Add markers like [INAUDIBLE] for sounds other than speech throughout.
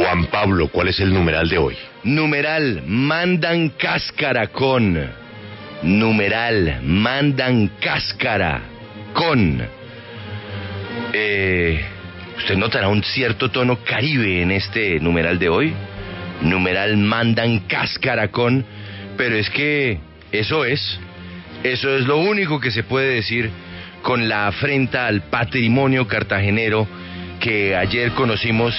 Juan Pablo, ¿cuál es el numeral de hoy? Numeral, mandan cáscara con. Numeral, mandan cáscara con. Eh, usted notará un cierto tono caribe en este numeral de hoy. Numeral, mandan cáscara con. Pero es que eso es. Eso es lo único que se puede decir con la afrenta al patrimonio cartagenero que ayer conocimos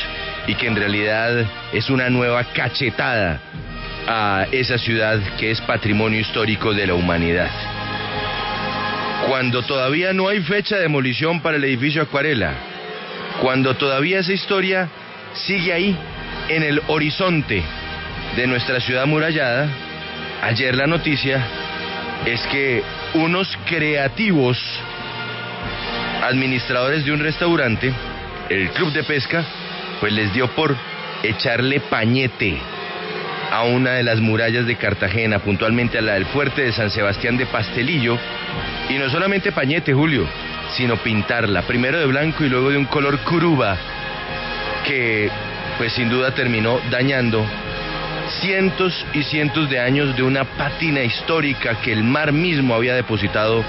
y que en realidad es una nueva cachetada a esa ciudad que es patrimonio histórico de la humanidad. Cuando todavía no hay fecha de demolición para el edificio Acuarela, cuando todavía esa historia sigue ahí, en el horizonte de nuestra ciudad murallada, ayer la noticia es que unos creativos administradores de un restaurante, el club de pesca, pues les dio por echarle pañete a una de las murallas de Cartagena, puntualmente a la del fuerte de San Sebastián de Pastelillo, y no solamente pañete, Julio, sino pintarla, primero de blanco y luego de un color curuba, que pues sin duda terminó dañando cientos y cientos de años de una pátina histórica que el mar mismo había depositado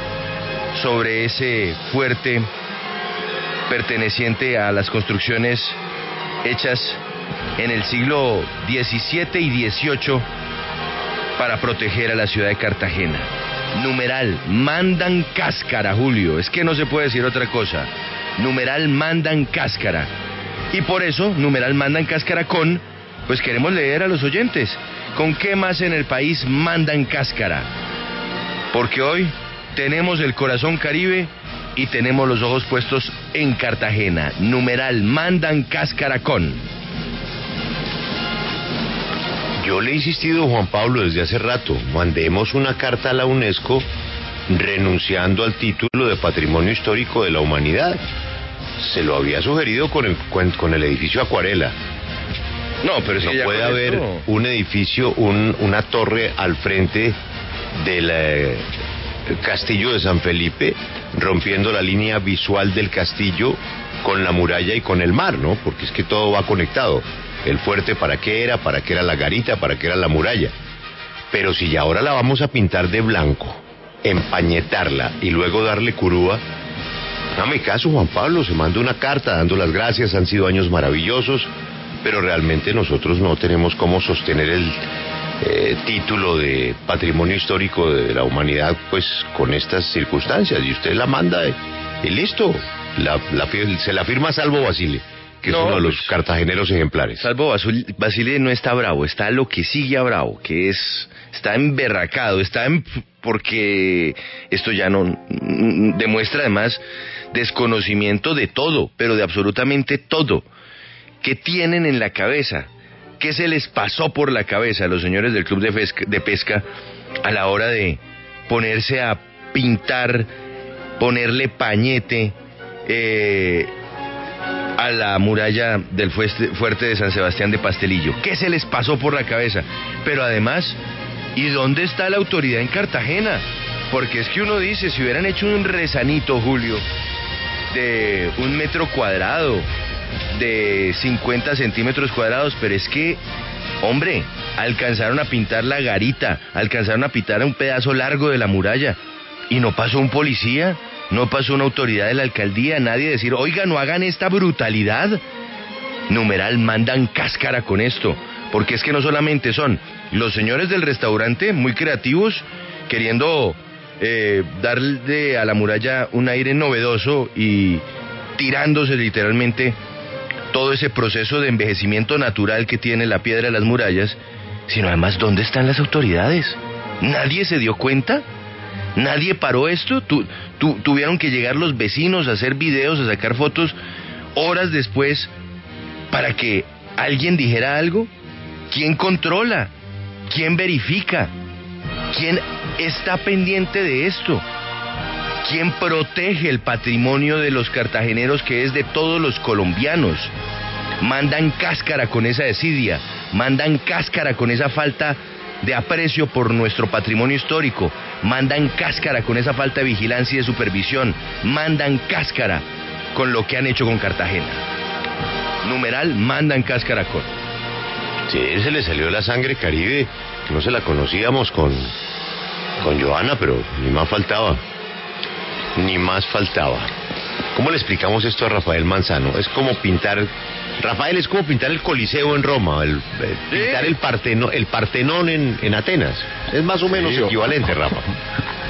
sobre ese fuerte perteneciente a las construcciones hechas en el siglo XVII y XVIII para proteger a la ciudad de Cartagena. Numeral, mandan cáscara, Julio. Es que no se puede decir otra cosa. Numeral, mandan cáscara. Y por eso, numeral, mandan cáscara con, pues queremos leer a los oyentes. ¿Con qué más en el país mandan cáscara? Porque hoy tenemos el corazón caribe y tenemos los ojos puestos en Cartagena. Numeral, mandan cáscara con. Yo le he insistido, Juan Pablo, desde hace rato, mandemos una carta a la UNESCO renunciando al título de Patrimonio Histórico de la Humanidad. Se lo había sugerido con el, con el edificio Acuarela. No, pero si no puede haber un edificio, un, una torre al frente del eh, castillo de San Felipe, rompiendo la línea visual del castillo con la muralla y con el mar, ¿no? Porque es que todo va conectado. El fuerte para qué era, para qué era la garita, para qué era la muralla. Pero si ya ahora la vamos a pintar de blanco, empañetarla y luego darle curúa, mi caso, Juan Pablo, se manda una carta dando las gracias, han sido años maravillosos, pero realmente nosotros no tenemos cómo sostener el eh, título de patrimonio histórico de la humanidad, pues con estas circunstancias. Y usted la manda y, listo, la, se la firma Salvo Basile que es uno de los pues, cartageneros ejemplares. Salvo Basile no está bravo, está lo que sigue a bravo, que es, está emberracado, está en, porque esto ya no demuestra además desconocimiento de todo, pero de absolutamente todo. ¿Qué tienen en la cabeza? ¿Qué se les pasó por la cabeza a los señores del Club de Pesca, a la hora de ponerse a pintar, ponerle pañete, eh, a la muralla del fuerte de San Sebastián de Pastelillo. ¿Qué se les pasó por la cabeza? Pero además, ¿y dónde está la autoridad en Cartagena? Porque es que uno dice, si hubieran hecho un rezanito, Julio, de un metro cuadrado, de 50 centímetros cuadrados, pero es que, hombre, alcanzaron a pintar la garita, alcanzaron a pintar un pedazo largo de la muralla, y no pasó un policía, no pasó una autoridad de la alcaldía, nadie decir, oiga, no hagan esta brutalidad. Numeral, mandan cáscara con esto, porque es que no solamente son los señores del restaurante muy creativos, queriendo eh, darle a la muralla un aire novedoso y tirándose literalmente todo ese proceso de envejecimiento natural que tiene la piedra de las murallas, sino además, ¿dónde están las autoridades? ¿Nadie se dio cuenta? Nadie paró esto. tuvieron que llegar los vecinos a hacer videos, a sacar fotos horas después para que alguien dijera algo. ¿Quién controla? ¿Quién verifica? ¿Quién está pendiente de esto? ¿Quién protege el patrimonio de los cartageneros que es de todos los colombianos? Mandan cáscara con esa desidia, mandan cáscara con esa falta de aprecio por nuestro patrimonio histórico, mandan cáscara con esa falta de vigilancia y de supervisión, mandan cáscara con lo que han hecho con Cartagena. Numeral, mandan cáscara con. Sí, se le salió la sangre caribe, no se la conocíamos con, con Joana, pero ni más faltaba. Ni más faltaba. ¿Cómo le explicamos esto a Rafael Manzano? Es como pintar. Rafael es como pintar el Coliseo en Roma, el, eh, pintar el, Parteno, el Partenón en, en Atenas. Es más o menos equivalente, Rafa.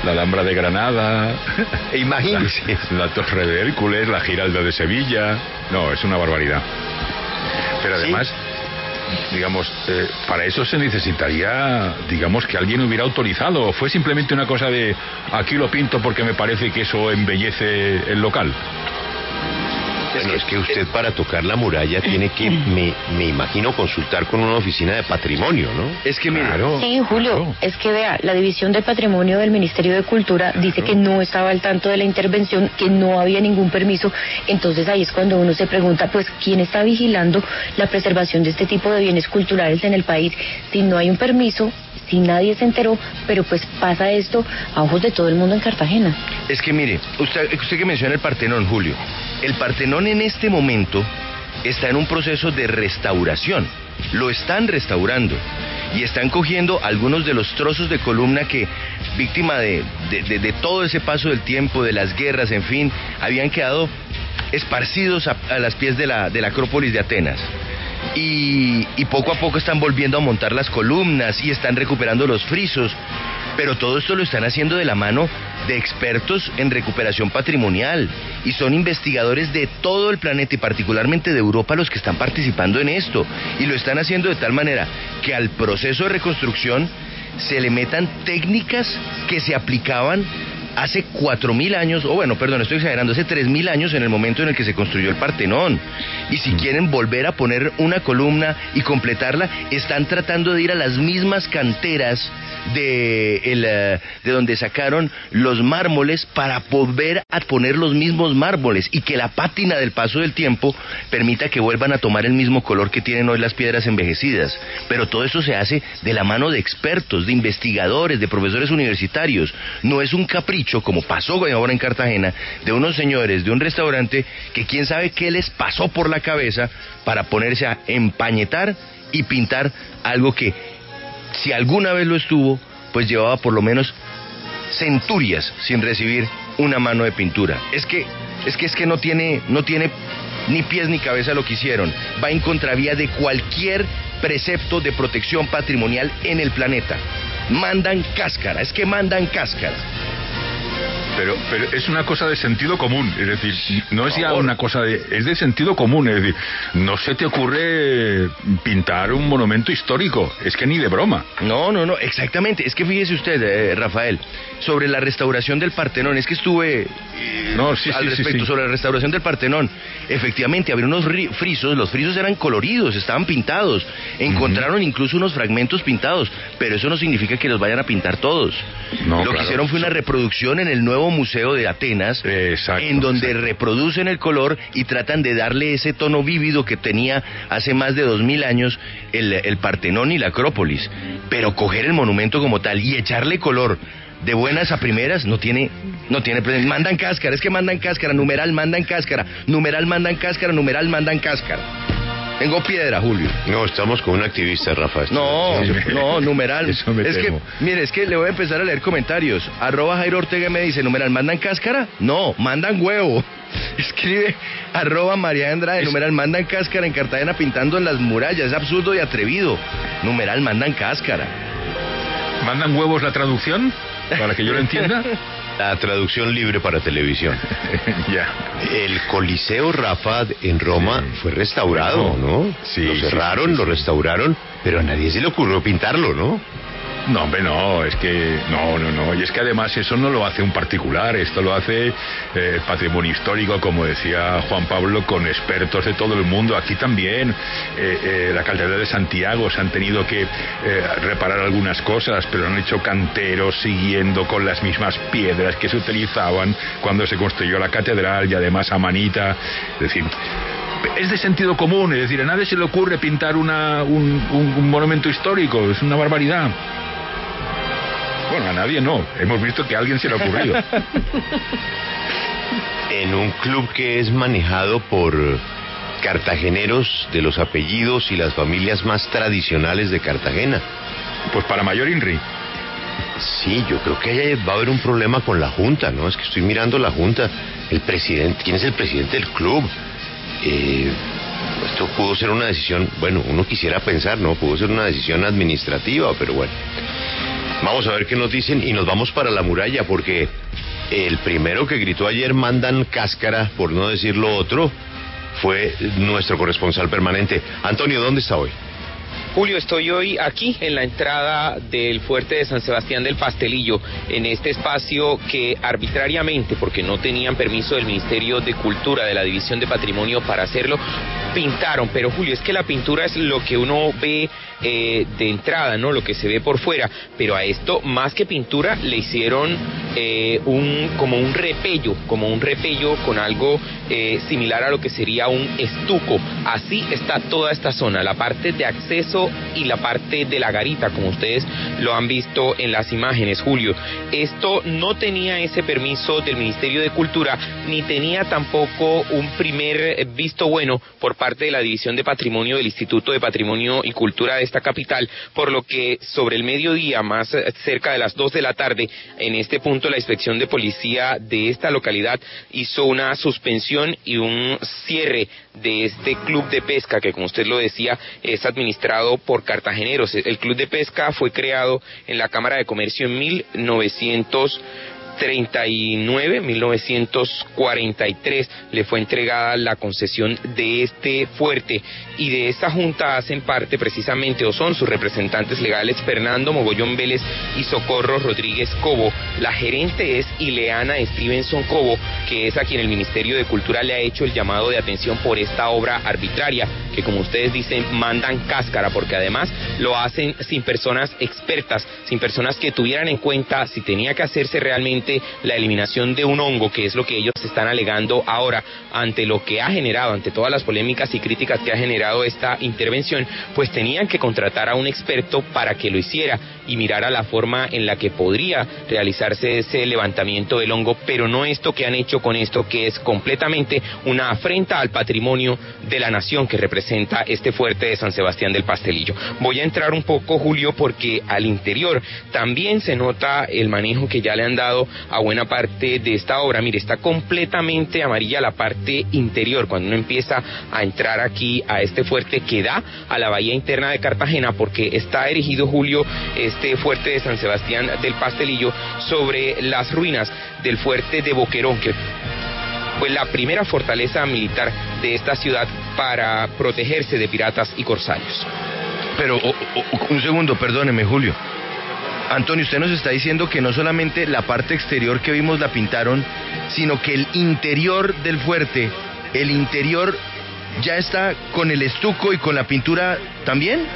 La Alhambra de Granada. [LAUGHS] Imagínese. La, la Torre de Hércules, la Giralda de Sevilla. No, es una barbaridad. Pero además, digamos, eh, para eso se necesitaría, digamos, que alguien hubiera autorizado. ¿O fue simplemente una cosa de aquí lo pinto porque me parece que eso embellece el local? Bueno, es que usted para tocar la muralla tiene que, me, me imagino, consultar con una oficina de patrimonio, ¿no? Es que mira, Claro. Sí, Julio, Claro. es que vea, la División de Patrimonio del Ministerio de Cultura dice que no estaba al tanto de la intervención, que no había ningún permiso. Entonces ahí es cuando uno se pregunta, pues, ¿quién está vigilando la preservación de este tipo de bienes culturales en el país si no hay un permiso? Si nadie se enteró, pero pues pasa esto a ojos de todo el mundo en Cartagena. Es que mire, usted, usted que menciona el Partenón, Julio, el Partenón en este momento está en un proceso de restauración. Lo están restaurando y están cogiendo algunos de los trozos de columna que, víctima de, de- todo ese paso del tiempo, de las guerras, en fin, habían quedado esparcidos a, las pies de la, de la Acrópolis de Atenas. Y poco a poco están volviendo a montar las columnas y están recuperando los frisos. Pero todo esto lo están haciendo de la mano de expertos en recuperación patrimonial y son investigadores de todo el planeta y particularmente de Europa los que están participando en esto. Y lo están haciendo de tal manera que al proceso de reconstrucción se le metan técnicas que se aplicaban hace cuatro mil años, o bueno, perdón, estoy exagerando, hace tres mil años en el momento en el que se construyó el Partenón. Y si quieren volver a poner una columna y completarla, están tratando de ir a las mismas canteras de, el, eh, de donde sacaron los mármoles para volver a poner los mismos mármoles y que la pátina del paso del tiempo permita que vuelvan a tomar el mismo color que tienen hoy las piedras envejecidas. Pero todo eso se hace de la mano de expertos, de investigadores, de profesores universitarios. No es un capricho, como pasó ahora en Cartagena, de unos señores de un restaurante que quién sabe qué les pasó por la cabeza para ponerse a empañetar y pintar algo que si alguna vez lo estuvo, pues llevaba por lo menos centurias sin recibir una mano de pintura. Es que es que es que no tiene no tiene ni pies ni cabeza lo que hicieron. Va en contravía de cualquier precepto de protección patrimonial en el planeta. Mandan cáscara, es que mandan cáscara. Pero, pero es una cosa de sentido común, es decir, no es ya una cosa de, es de sentido común, es decir, no se te ocurre pintar un monumento histórico, es que ni de broma. No, no, no, exactamente. Es que fíjese usted, eh, Rafael, sobre la restauración del Partenón, es que estuve eh, No, sí, al sí, respecto sí. sobre la restauración del Partenón. Efectivamente, había unos ri- frisos, los frisos eran coloridos, estaban pintados. Encontraron incluso unos fragmentos pintados, pero eso no significa que los vayan a pintar todos. No, Lo que hicieron fue una reproducción en el nuevo museo de Atenas, Exacto, en donde exacto. reproducen el color y tratan de darle ese tono vívido que tenía hace más de dos mil años el, el Partenón y la Acrópolis. Pero coger el monumento como tal y echarle color de buenas a primeras no tiene, no tiene mandan cáscara, es que mandan cáscara, numeral mandan cáscara, numeral mandan cáscara, numeral mandan cáscara. Tengo piedra, Julio. No, estamos con un activista, Rafa. No, no numeral. Eso me es que, mire, es que le voy a empezar a leer comentarios. Arroba Jairo Ortega me dice, numeral, ¿mandan cáscara? No, mandan huevo. [LAUGHS] Escribe arroba María Andrade, numeral, mandan cáscara en Cartagena pintando en las murallas. Es absurdo y atrevido. Numeral, mandan cáscara. ¿Mandan huevos la traducción? Para que yo lo entienda. [LAUGHS] La traducción libre para televisión. [LAUGHS] ya. El Coliseo Rafa en Roma Sí. fue restaurado, ¿no? sí, Lo cerraron, sí, sí, lo restauraron, pero a nadie se le ocurrió pintarlo, ¿no? No, hombre, no, es que no, no, no. Y es que además eso no lo hace un particular, esto lo hace eh, patrimonio histórico, como decía Juan Pablo, con expertos de todo el mundo. Aquí también, eh, eh, la Catedral de Santiago se han tenido que eh, reparar algunas cosas, pero han hecho canteros siguiendo con las mismas piedras que se utilizaban cuando se construyó la catedral y además a manita. Es decir, es de sentido común, es decir, a nadie se le ocurre pintar una, un, un- un monumento histórico, es una barbaridad. Bueno, a nadie no, hemos visto que a alguien se le ha ocurrido. [LAUGHS] En un club que es manejado por cartageneros de los apellidos y las familias más tradicionales de Cartagena. Pues para mayor INRI. Sí, yo creo que va a haber un problema con la Junta, ¿no? Es que estoy mirando la Junta. El presidente, ¿quién es el presidente del club? Eh, esto pudo ser una decisión, bueno, uno quisiera pensar, ¿no? Pudo ser una decisión administrativa, pero bueno. Vamos a ver qué nos dicen y nos vamos para la muralla porque el primero que gritó ayer mandan cáscara, por no decir lo otro, fue nuestro corresponsal permanente. Antonio, ¿dónde está hoy? Julio, estoy hoy aquí en la entrada del fuerte de San Sebastián del Pastelillo, en este espacio que arbitrariamente, porque no tenían permiso del Ministerio de Cultura, de la División de Patrimonio para hacerlo, pintaron. Pero Julio, es que la pintura es lo que uno ve eh, de entrada, ¿no? Lo que se ve por fuera. Pero a esto, más que pintura, le hicieron eh, un como un repello, como un repello con algo eh, similar a lo que sería un estuco. Así está toda esta zona, la parte de acceso y la parte de la garita, como ustedes lo han visto en las imágenes, Julio. Esto no tenía ese permiso del Ministerio de Cultura, ni tenía tampoco un primer visto bueno por parte de la División de Patrimonio del Instituto de Patrimonio y Cultura de esta capital, por lo que sobre el mediodía, más cerca de las dos de la tarde, en este punto la inspección de policía de esta localidad hizo una suspensión y un cierre de este club de pesca que, como usted lo decía, es administrado por cartageneros. El club de pesca fue creado en la Cámara de Comercio en 1900 39, 1943, le fue entregada la concesión de este fuerte y de esta junta hacen parte precisamente o son sus representantes legales Fernando Mogollón Vélez y Socorro Rodríguez Cobo. La gerente es Ileana Stevenson Cobo, que es a quien el Ministerio de Cultura le ha hecho el llamado de atención por esta obra arbitraria, que como ustedes dicen mandan cáscara, porque además lo hacen sin personas expertas, sin personas que tuvieran en cuenta si tenía que hacerse realmente la eliminación de un hongo, que es lo que ellos están alegando ahora ante lo que ha generado, ante todas las polémicas y críticas que ha generado esta intervención, pues tenían que contratar a un experto para que lo hiciera y mirara la forma en la que podría realizarse ese levantamiento del hongo, pero no esto que han hecho con esto, que es completamente una afrenta al patrimonio de la nación que representa este fuerte de San Sebastián del Pastelillo. Voy a entrar un poco, Julio, porque al interior también se nota el manejo que ya le han dado a buena parte de esta obra. Mire, está completamente amarilla la parte interior cuando uno empieza a entrar aquí a este fuerte que da a la bahía interna de Cartagena porque está erigido Julio este fuerte de San Sebastián del Pastelillo sobre las ruinas del fuerte de Boquerón que fue la primera fortaleza militar de esta ciudad para protegerse de piratas y corsarios. Pero un segundo, perdóneme Julio. Antonio, usted nos está diciendo que no solamente la parte exterior que vimos la pintaron, sino que el interior del fuerte, el interior ya está con el estuco y con la pintura también.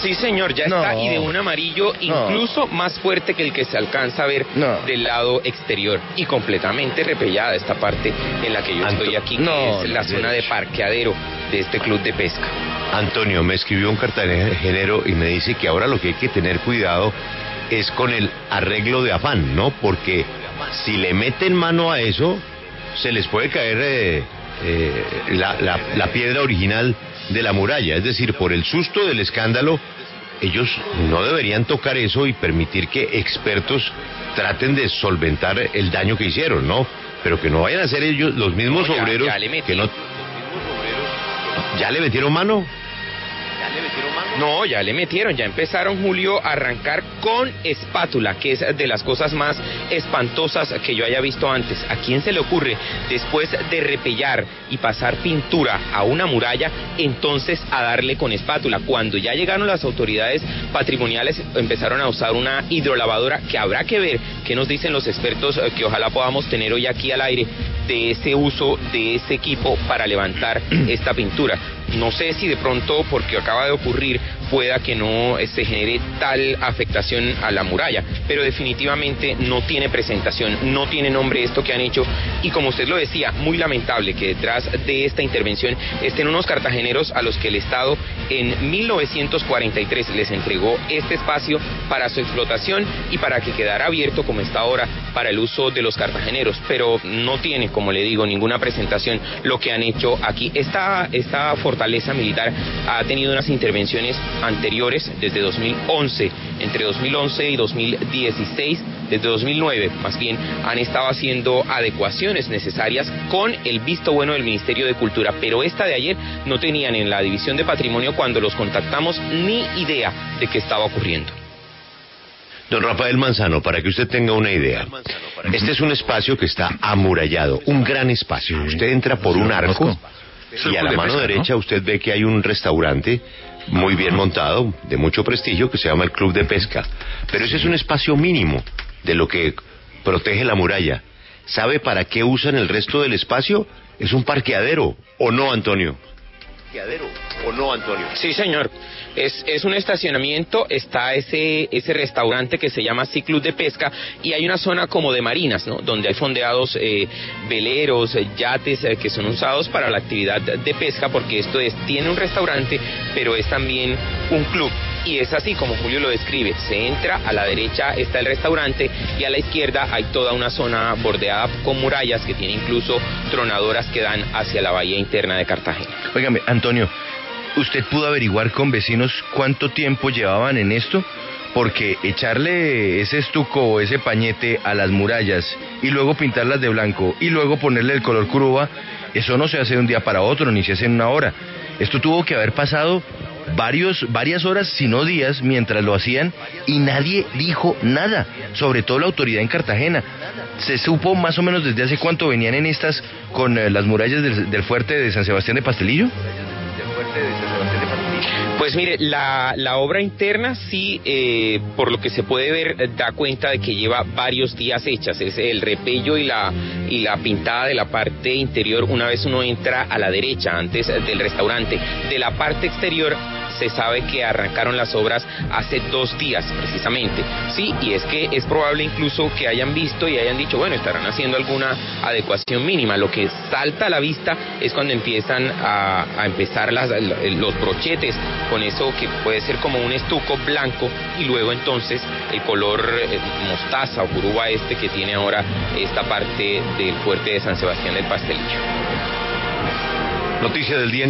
Sí, señor, ya está y de un amarillo incluso más fuerte que el que se alcanza a ver del lado exterior. Y completamente repellada esta parte en la que yo estoy aquí, que es la zona de parqueadero de este club de pesca. Antonio, me escribió un cartagenero y me dice que ahora lo que hay que tener cuidado es con el arreglo de afán, ¿no? Porque si le meten mano a eso, se les puede caer eh, eh, la piedra original de la muralla. Es decir, por el susto del escándalo, ellos no deberían tocar eso y permitir que expertos traten de solventar el daño que hicieron, ¿no? Pero que no vayan a ser ellos los mismos obreros que no ¿Ya le metieron mano? No, ya le metieron, ya empezaron Julio a arrancar con espátula, que es de las cosas más espantosas que yo haya visto antes. ¿A quién se le ocurre después de repellar y pasar pintura a una muralla, entonces a darle con espátula? Cuando ya llegaron las autoridades patrimoniales empezaron a usar una hidrolavadora que habrá que ver qué nos dicen los expertos eh, que ojalá podamos tener hoy aquí al aire de ese uso de ese equipo para levantar [CLEARS THROAT] esta pintura no sé si de pronto, porque acaba de ocurrir, pueda que no se genere tal afectación a la muralla, pero definitivamente no tiene presentación, no tiene nombre esto que han hecho y como usted lo decía, muy lamentable que detrás de esta intervención estén unos cartageneros a los que el Estado en 1943 les entregó este espacio para su explotación y para que quedara abierto como está ahora para el uso de los cartageneros, pero no tiene, como le digo, ninguna presentación lo que han hecho aquí. Esta, esta militar ha tenido unas intervenciones anteriores desde 2011, entre 2011 y 2016, desde 2009 más bien, han estado haciendo adecuaciones necesarias con el visto bueno del Ministerio de Cultura, pero esta de ayer no tenían en la División de Patrimonio cuando los contactamos ni idea de qué estaba ocurriendo. Don Rafael Manzano, para que usted tenga una idea, este es un espacio que está amurallado, un gran espacio. Usted entra por un arco y a la mano derecha usted ve que hay un restaurante muy bien montado, de mucho prestigio, que se llama el Club de Pesca. Pero ese es un espacio mínimo de lo que protege la muralla. ¿Sabe para qué usan el resto del espacio? Es un parqueadero, ¿o no, Antonio? ¿Parqueadero o no, Antonio? Sí, señor. Es, es un estacionamiento, está ese, ese restaurante que se llama Sea Club de Pesca y hay una zona como de marinas, ¿no? Donde hay fondeados eh, veleros, eh, yates eh, que son usados para la actividad de pesca porque esto es, tiene un restaurante, pero es también un club y es así como Julio lo describe. Se entra, a la derecha está el restaurante y a la izquierda hay toda una zona bordeada con murallas que tiene incluso tronadoras que dan hacia la bahía interna de Cartagena. Óigame, Antonio, ¿usted pudo averiguar con vecinos cuánto tiempo llevaban en esto? Porque echarle ese estuco o ese pañete a las murallas y luego pintarlas de blanco y luego ponerle el color curva, eso no se hace de un día para otro, ni se hace en una hora. Esto tuvo que haber pasado varios, varias horas, si no días, mientras lo hacían y nadie dijo nada, sobre todo la autoridad en Cartagena. ¿Se supo más o menos desde hace cuánto venían en estas con eh, las murallas del, del fuerte de San Sebastián de Pastelillo? Pues mire, la, la obra interna sí, eh, por lo que se puede ver, da cuenta de que lleva varios días hechas. Es el repello y la, y la pintada de la parte interior una vez uno entra a la derecha, antes del restaurante. De la parte exterior se sabe que arrancaron las obras hace dos días precisamente. Sí, y es que es probable incluso que hayan visto y hayan dicho, bueno, estarán haciendo alguna adecuación mínima. Lo que salta a la vista es cuando empiezan a, empezar los brochetes con eso que puede ser como un estuco blanco y luego entonces el color eh, mostaza o curuba este que tiene ahora esta parte del fuerte de San Sebastián del Pastelillo. Noticia del día en